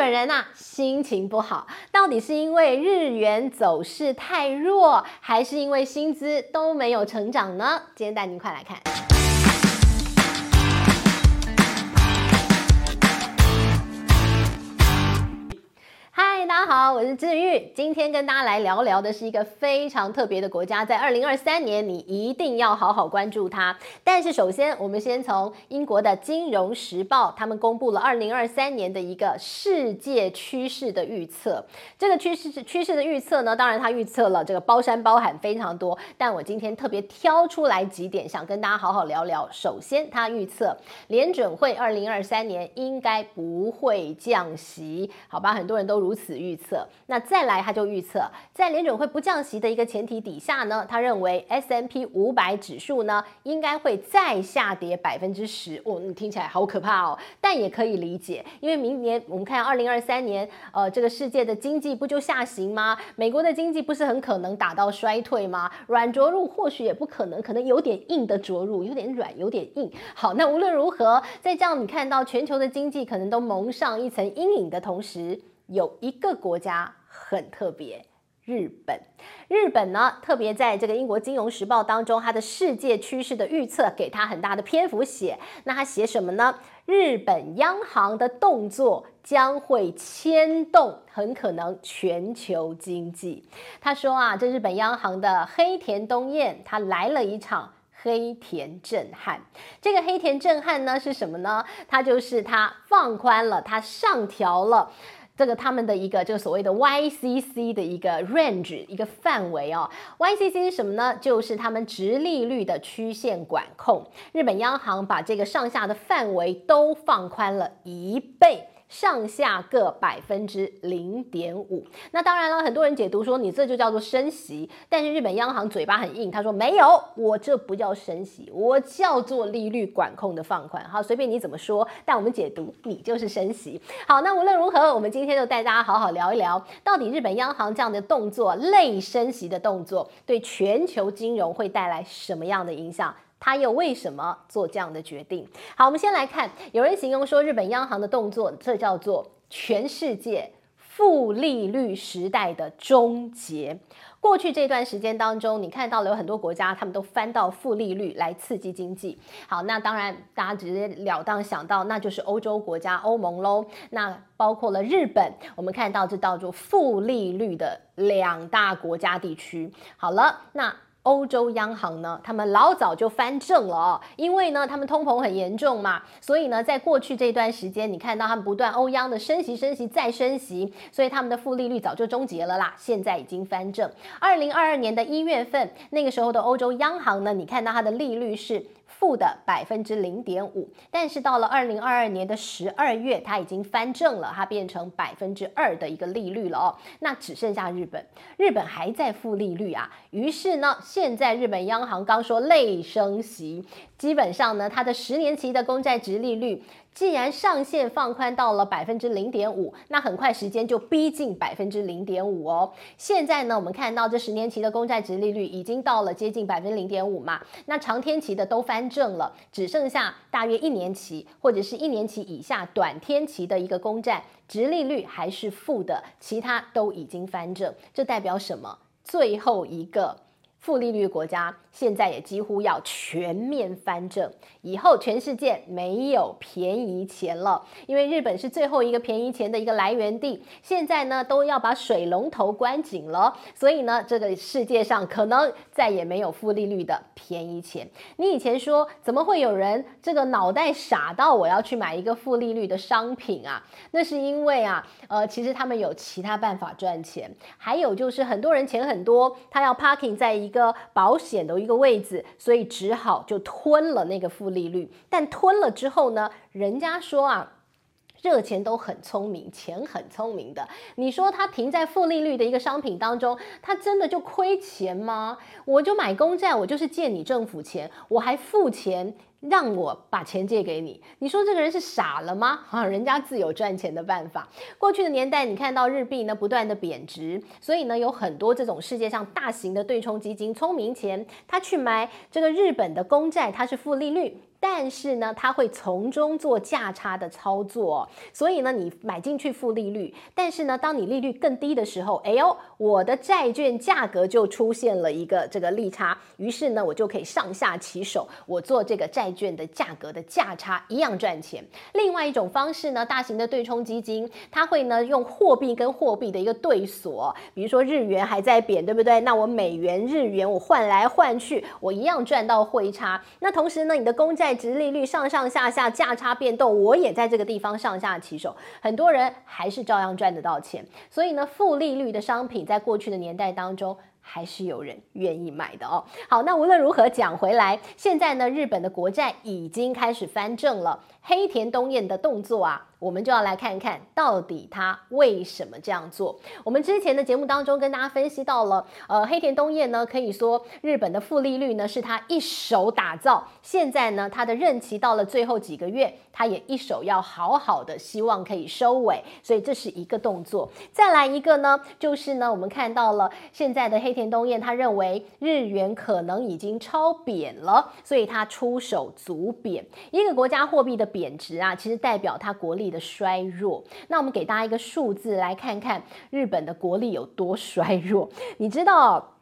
本人呐心情不好，到底是因为日元走势太弱，还是因为薪资都没有成长呢？今天带您快来看。大家好，我是治愈。今天跟大家来聊聊的是一个非常特别的国家，在二零二三年你一定要好好关注它。但是首先，我们先从英国的《金融时报》他们公布了二零二三年的一个世界趋势的预测。这个趋势趋势的预测呢，当然它预测了这个包山包海非常多，但我今天特别挑出来几点，想跟大家好好聊聊。首先，它预测联准会二零二三年应该不会降息，好吧？很多人都如此预预测，那再来他就预测，在联准会不降息的一个前提底下呢，他认为 S M P 五百指数呢应该会再下跌百分之十。哦，你听起来好可怕哦，但也可以理解，因为明年我们看二零二三年，呃，这个世界的经济不就下行吗？美国的经济不是很可能打到衰退吗？软着陆或许也不可能，可能有点硬的着陆，有点软，有点硬。好，那无论如何，在这样你看到全球的经济可能都蒙上一层阴影的同时，有一个国家很特别，日本。日本呢，特别在这个英国《金融时报》当中，它的世界趋势的预测给它很大的篇幅写。那它写什么呢？日本央行的动作将会牵动很可能全球经济。他说啊，这日本央行的黑田东彦，他来了一场黑田震撼。这个黑田震撼呢是什么呢？它就是它放宽了，它上调了。这个他们的一个这个所谓的 YCC 的一个 range 一个范围哦，YCC 是什么呢？就是他们直利率的曲线管控。日本央行把这个上下的范围都放宽了一倍。上下各百分之零点五，那当然了，很多人解读说你这就叫做升息，但是日本央行嘴巴很硬，他说没有，我这不叫升息，我叫做利率管控的放宽。好，随便你怎么说，但我们解读你就是升息。好，那无论如何，我们今天就带大家好好聊一聊，到底日本央行这样的动作，类升息的动作，对全球金融会带来什么样的影响？他又为什么做这样的决定？好，我们先来看，有人形容说日本央行的动作，这叫做全世界负利率时代的终结。过去这段时间当中，你看到了有很多国家，他们都翻到负利率来刺激经济。好，那当然大家直截了当想到，那就是欧洲国家欧盟喽。那包括了日本，我们看到这叫做负利率的两大国家地区。好了，那。欧洲央行呢，他们老早就翻正了哦，因为呢，他们通膨很严重嘛，所以呢，在过去这段时间，你看到他们不断欧央的升息、升息再升息，所以他们的负利率早就终结了啦，现在已经翻正。二零二二年的一月份，那个时候的欧洲央行呢，你看到它的利率是。负的百分之零点五，但是到了二零二二年的十二月，它已经翻正了，它变成百分之二的一个利率了哦。那只剩下日本，日本还在负利率啊。于是呢，现在日本央行刚说累升息，基本上呢，它的十年期的公债值利率。既然上限放宽到了百分之零点五，那很快时间就逼近百分之零点五哦。现在呢，我们看到这十年期的公债殖利率已经到了接近百分之零点五嘛，那长天期的都翻正了，只剩下大约一年期或者是一年期以下短天期的一个公债殖利率还是负的，其他都已经翻正。这代表什么？最后一个负利率国家。现在也几乎要全面翻正，以后全世界没有便宜钱了，因为日本是最后一个便宜钱的一个来源地，现在呢都要把水龙头关紧了，所以呢这个世界上可能再也没有负利率的便宜钱。你以前说怎么会有人这个脑袋傻到我要去买一个负利率的商品啊？那是因为啊，呃，其实他们有其他办法赚钱，还有就是很多人钱很多，他要 parking 在一一个保险的。一个位置，所以只好就吞了那个负利率。但吞了之后呢，人家说啊，热钱都很聪明，钱很聪明的。你说它停在负利率的一个商品当中，它真的就亏钱吗？我就买公债，我就是借你政府钱，我还付钱。让我把钱借给你，你说这个人是傻了吗？啊，人家自有赚钱的办法。过去的年代，你看到日币呢不断的贬值，所以呢有很多这种世界上大型的对冲基金，聪明钱，他去买这个日本的公债，它是负利率。但是呢，它会从中做价差的操作，所以呢，你买进去负利率，但是呢，当你利率更低的时候，哎呦，我的债券价格就出现了一个这个利差，于是呢，我就可以上下其手，我做这个债券的价格的价差一样赚钱。另外一种方式呢，大型的对冲基金，它会呢用货币跟货币的一个对锁，比如说日元还在贬，对不对？那我美元、日元我换来换去，我一样赚到汇差。那同时呢，你的公债殖利率上上下下价差变动，我也在这个地方上下其手，很多人还是照样赚得到钱。所以呢，负利率的商品在过去的年代当中，还是有人愿意买的哦。好，那无论如何讲回来，现在呢，日本的国债已经开始翻正了。黑田东彦的动作啊，我们就要来看看到底他为什么这样做。我们之前的节目当中跟大家分析到了，呃，黑田东彦呢，可以说日本的负利率呢是他一手打造。现在呢，他的任期到了最后几个月，他也一手要好好的，希望可以收尾。所以这是一个动作。再来一个呢，就是呢，我们看到了现在的黑田东彦，他认为日元可能已经超贬了，所以他出手足贬一个国家货币的。贬值啊，其实代表它国力的衰弱。那我们给大家一个数字来看看日本的国力有多衰弱。你知道，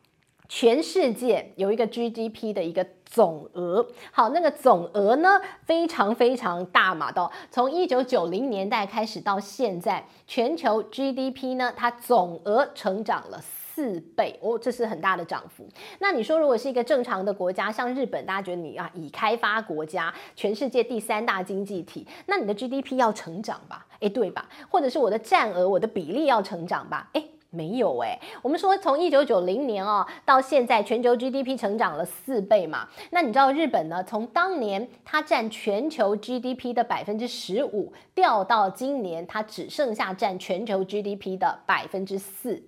全世界有一个 GDP 的一个总额，好，那个总额呢非常非常大嘛，到从一九九零年代开始到现在，全球 GDP 呢它总额成长了。四倍哦，这是很大的涨幅。那你说，如果是一个正常的国家，像日本，大家觉得你啊，已开发国家，全世界第三大经济体，那你的 GDP 要成长吧？诶，对吧？或者是我的占额，我的比例要成长吧？诶，没有诶。我们说从一九九零年哦到现在，全球 GDP 成长了四倍嘛。那你知道日本呢？从当年它占全球 GDP 的百分之十五，掉到今年它只剩下占全球 GDP 的百分之四。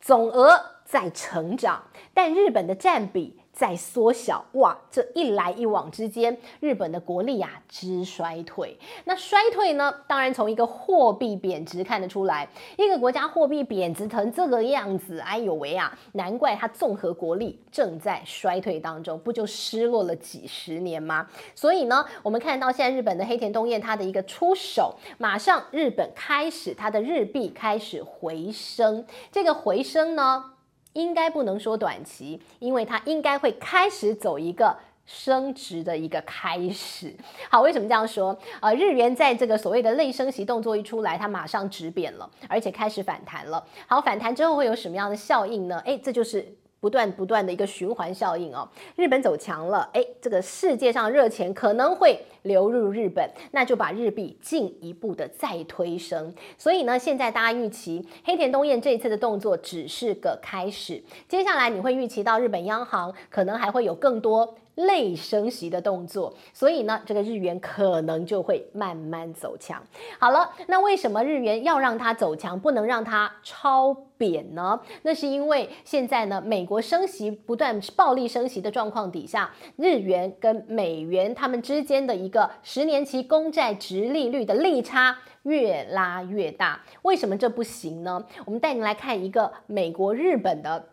总额在成长，但日本的占比在缩小，哇！这一来一往之间，日本的国力啊之衰退。那衰退呢？当然从一个货币贬值看得出来。一个国家货币贬值成这个样子，哎呦喂啊！难怪它综合国力正在衰退当中，不就失落了几十年吗？所以呢，我们看到现在日本的黑田东彦他的一个出手，马上日本开始它的日币开始回升。这个回升呢？应该不能说短期，因为它应该会开始走一个升值的一个开始。好，为什么这样说？呃，日元在这个所谓的类升息动作一出来，它马上止贬了，而且开始反弹了。好，反弹之后会有什么样的效应呢？诶，这就是。不断不断的一个循环效应哦，日本走强了，哎，这个世界上热钱可能会流入日本，那就把日币进一步的再推升。所以呢，现在大家预期黑田东彦这一次的动作只是个开始，接下来你会预期到日本央行可能还会有更多。类升息的动作，所以呢，这个日元可能就会慢慢走强。好了，那为什么日元要让它走强，不能让它超贬呢？那是因为现在呢，美国升息不断暴力升息的状况底下，日元跟美元他们之间的一个十年期公债殖利率的利差越拉越大。为什么这不行呢？我们带您来看一个美国、日本的。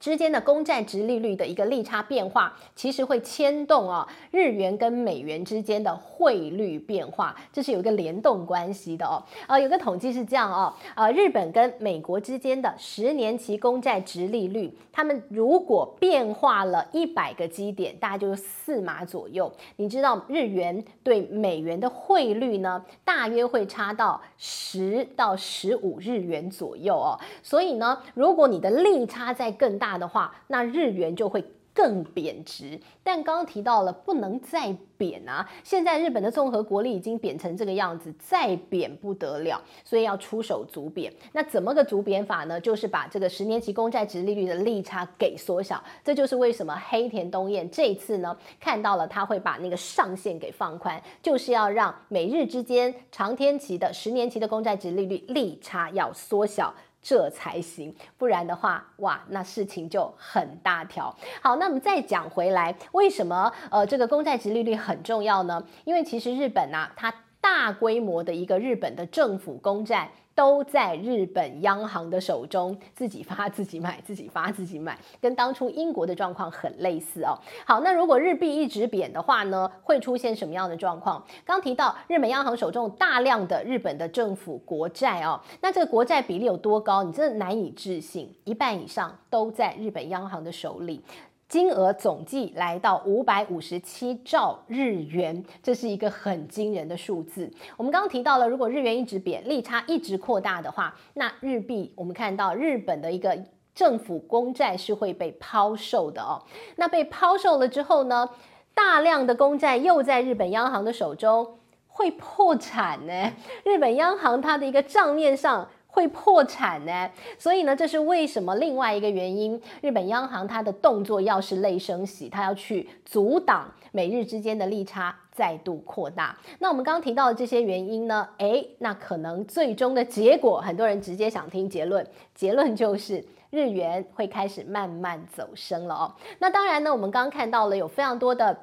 之间的公债殖利率的一个利差变化，其实会牵动啊日元跟美元之间的汇率变化，这是有一个联动关系的哦。呃，有个统计是这样哦，呃，日本跟美国之间的十年期公债殖利率，他们如果变化了一百个基点，大概就是四码左右。你知道日元对美元的汇率呢，大约会差到十到十五日元左右哦。所以呢，如果你的利差在更大，大的话，那日元就会更贬值。但刚刚提到了，不能再贬啊！现在日本的综合国力已经贬成这个样子，再贬不得了，所以要出手足贬。那怎么个足贬法呢？就是把这个十年期公债殖利率的利差给缩小。这就是为什么黑田东彦这次呢，看到了他会把那个上限给放宽，就是要让美日之间长天期的十年期的公债殖利率利差要缩小。这才行，不然的话，哇，那事情就很大条。好，那我们再讲回来，为什么呃这个公债值利率很重要呢？因为其实日本啊，它大规模的一个日本的政府公债。都在日本央行的手中，自己发自己买，自己发自己买，跟当初英国的状况很类似哦。好，那如果日币一直贬的话呢，会出现什么样的状况？刚提到日本央行手中大量的日本的政府国债哦，那这个国债比例有多高？你真的难以置信，一半以上都在日本央行的手里。金额总计来到五百五十七兆日元，这是一个很惊人的数字。我们刚刚提到了，如果日元一直贬，利差一直扩大的话，那日币我们看到日本的一个政府公债是会被抛售的哦。那被抛售了之后呢，大量的公债又在日本央行的手中会破产呢。日本央行它的一个账面上。会破产呢，所以呢，这是为什么？另外一个原因，日本央行它的动作要是类升息，它要去阻挡美日之间的利差再度扩大。那我们刚刚提到的这些原因呢，诶，那可能最终的结果，很多人直接想听结论，结论就是日元会开始慢慢走升了哦。那当然呢，我们刚刚看到了有非常多的。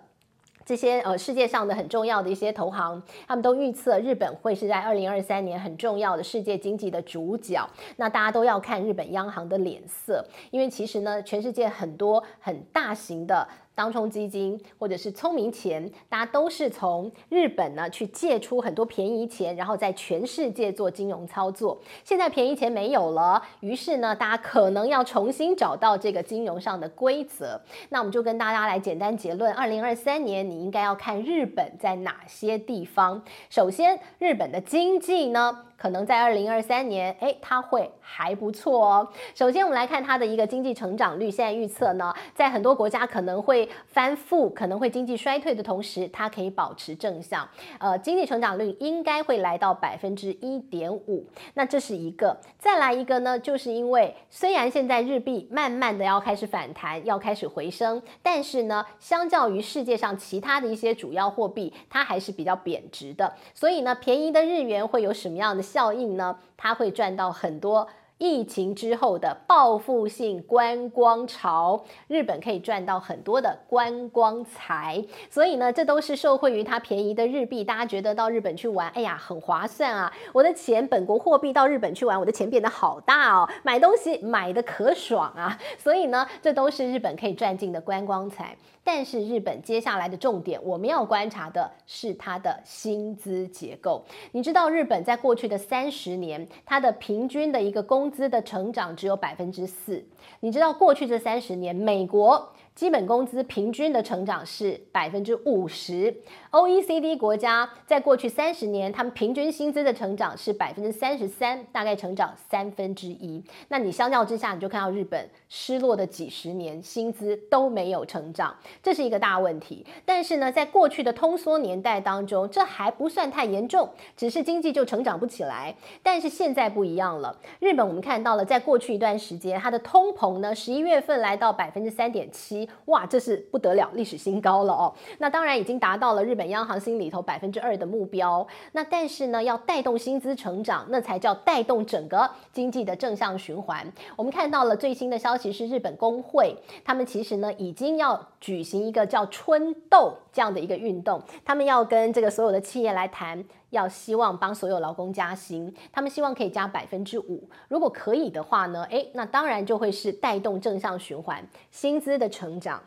这些呃世界上的很重要的一些投行，他们都预测日本会是在二零二三年很重要的世界经济的主角。那大家都要看日本央行的脸色，因为其实呢，全世界很多很大型的。当冲基金或者是聪明钱，大家都是从日本呢去借出很多便宜钱，然后在全世界做金融操作。现在便宜钱没有了，于是呢，大家可能要重新找到这个金融上的规则。那我们就跟大家来简单结论：二零二三年你应该要看日本在哪些地方。首先，日本的经济呢，可能在二零二三年，诶，它会还不错哦。首先，我们来看它的一个经济成长率，现在预测呢，在很多国家可能会翻负，可能会经济衰退的同时，它可以保持正向。呃，经济成长率应该会来到百分之一点五。那这是一个。再来一个呢，就是因为虽然现在日币慢慢的要开始反弹，要开始回升，但是呢，相较于世界上其他的一些主要货币，它还是比较贬值的。所以呢，便宜的日元会有什么样的效应呢？它会赚到很多。疫情之后的报复性观光潮，日本可以赚到很多的观光财，所以呢，这都是受惠于它便宜的日币。大家觉得到日本去玩，哎呀，很划算啊！我的钱本国货币到日本去玩，我的钱变得好大哦，买东西买的可爽啊！所以呢，这都是日本可以赚进的观光财。但是日本接下来的重点，我们要观察的是它的薪资结构。你知道日本在过去的三十年，它的平均的一个工工资的成长只有百分之四。你知道过去这三十年，美国基本工资平均的成长是百分之五十，OECD 国家在过去三十年，他们平均薪资的成长是百分之三十三，大概成长三分之一。那你相较之下，你就看到日本失落的几十年薪资都没有成长，这是一个大问题。但是呢，在过去的通缩年代当中，这还不算太严重，只是经济就成长不起来。但是现在不一样了，日本我们看到了，在过去一段时间，它的通膨呢，十一月份来到百分之三点七。哇，这是不得了，历史新高了哦。那当然已经达到了日本央行心里头百分之二的目标。那但是呢，要带动薪资成长，那才叫带动整个经济的正向循环。我们看到了最新的消息是，日本工会他们其实呢已经要举行一个叫春斗这样的一个运动，他们要跟这个所有的企业来谈，要希望帮所有劳工加薪，他们希望可以加百分之五。如果可以的话呢，诶，那当然就会是带动正向循环，薪资的成长。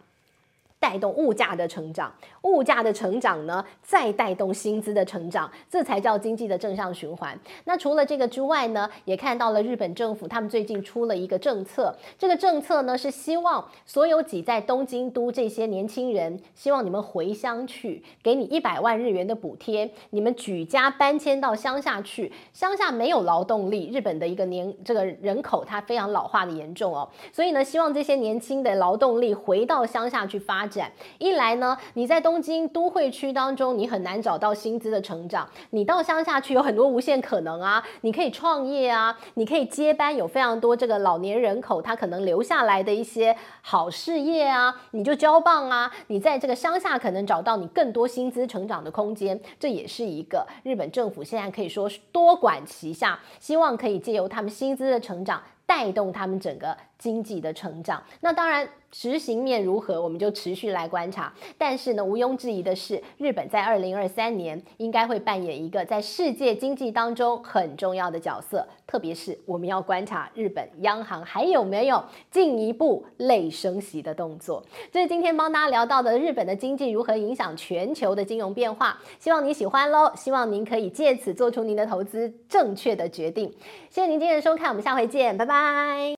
带动物价的成长，物价的成长呢，再带动薪资的成长，这才叫经济的正向循环。那除了这个之外呢，也看到了日本政府他们最近出了一个政策，这个政策呢是希望所有挤在东京都这些年轻人，希望你们回乡去，给你一百万日元的补贴，你们举家搬迁到乡下去。乡下没有劳动力，日本的一个年这个人口它非常老化的严重哦，所以呢，希望这些年轻的劳动力回到乡下去发展。一来呢，你在东京都会区当中，你很难找到薪资的成长；你到乡下去有很多无限可能啊，你可以创业啊，你可以接班，有非常多这个老年人口，他可能留下来的一些好事业啊，你就交棒啊。你在这个乡下可能找到你更多薪资成长的空间，这也是一个日本政府现在可以说是多管齐下，希望可以借由他们薪资的成长。带动他们整个经济的成长。那当然，执行面如何，我们就持续来观察。但是呢，毋庸置疑的是，日本在二零二三年应该会扮演一个在世界经济当中很重要的角色。特别是我们要观察日本央行还有没有进一步类升息的动作。这是今天帮大家聊到的日本的经济如何影响全球的金融变化。希望你喜欢喽，希望您可以借此做出您的投资正确的决定。谢谢您今天的收看，我们下回见，拜拜。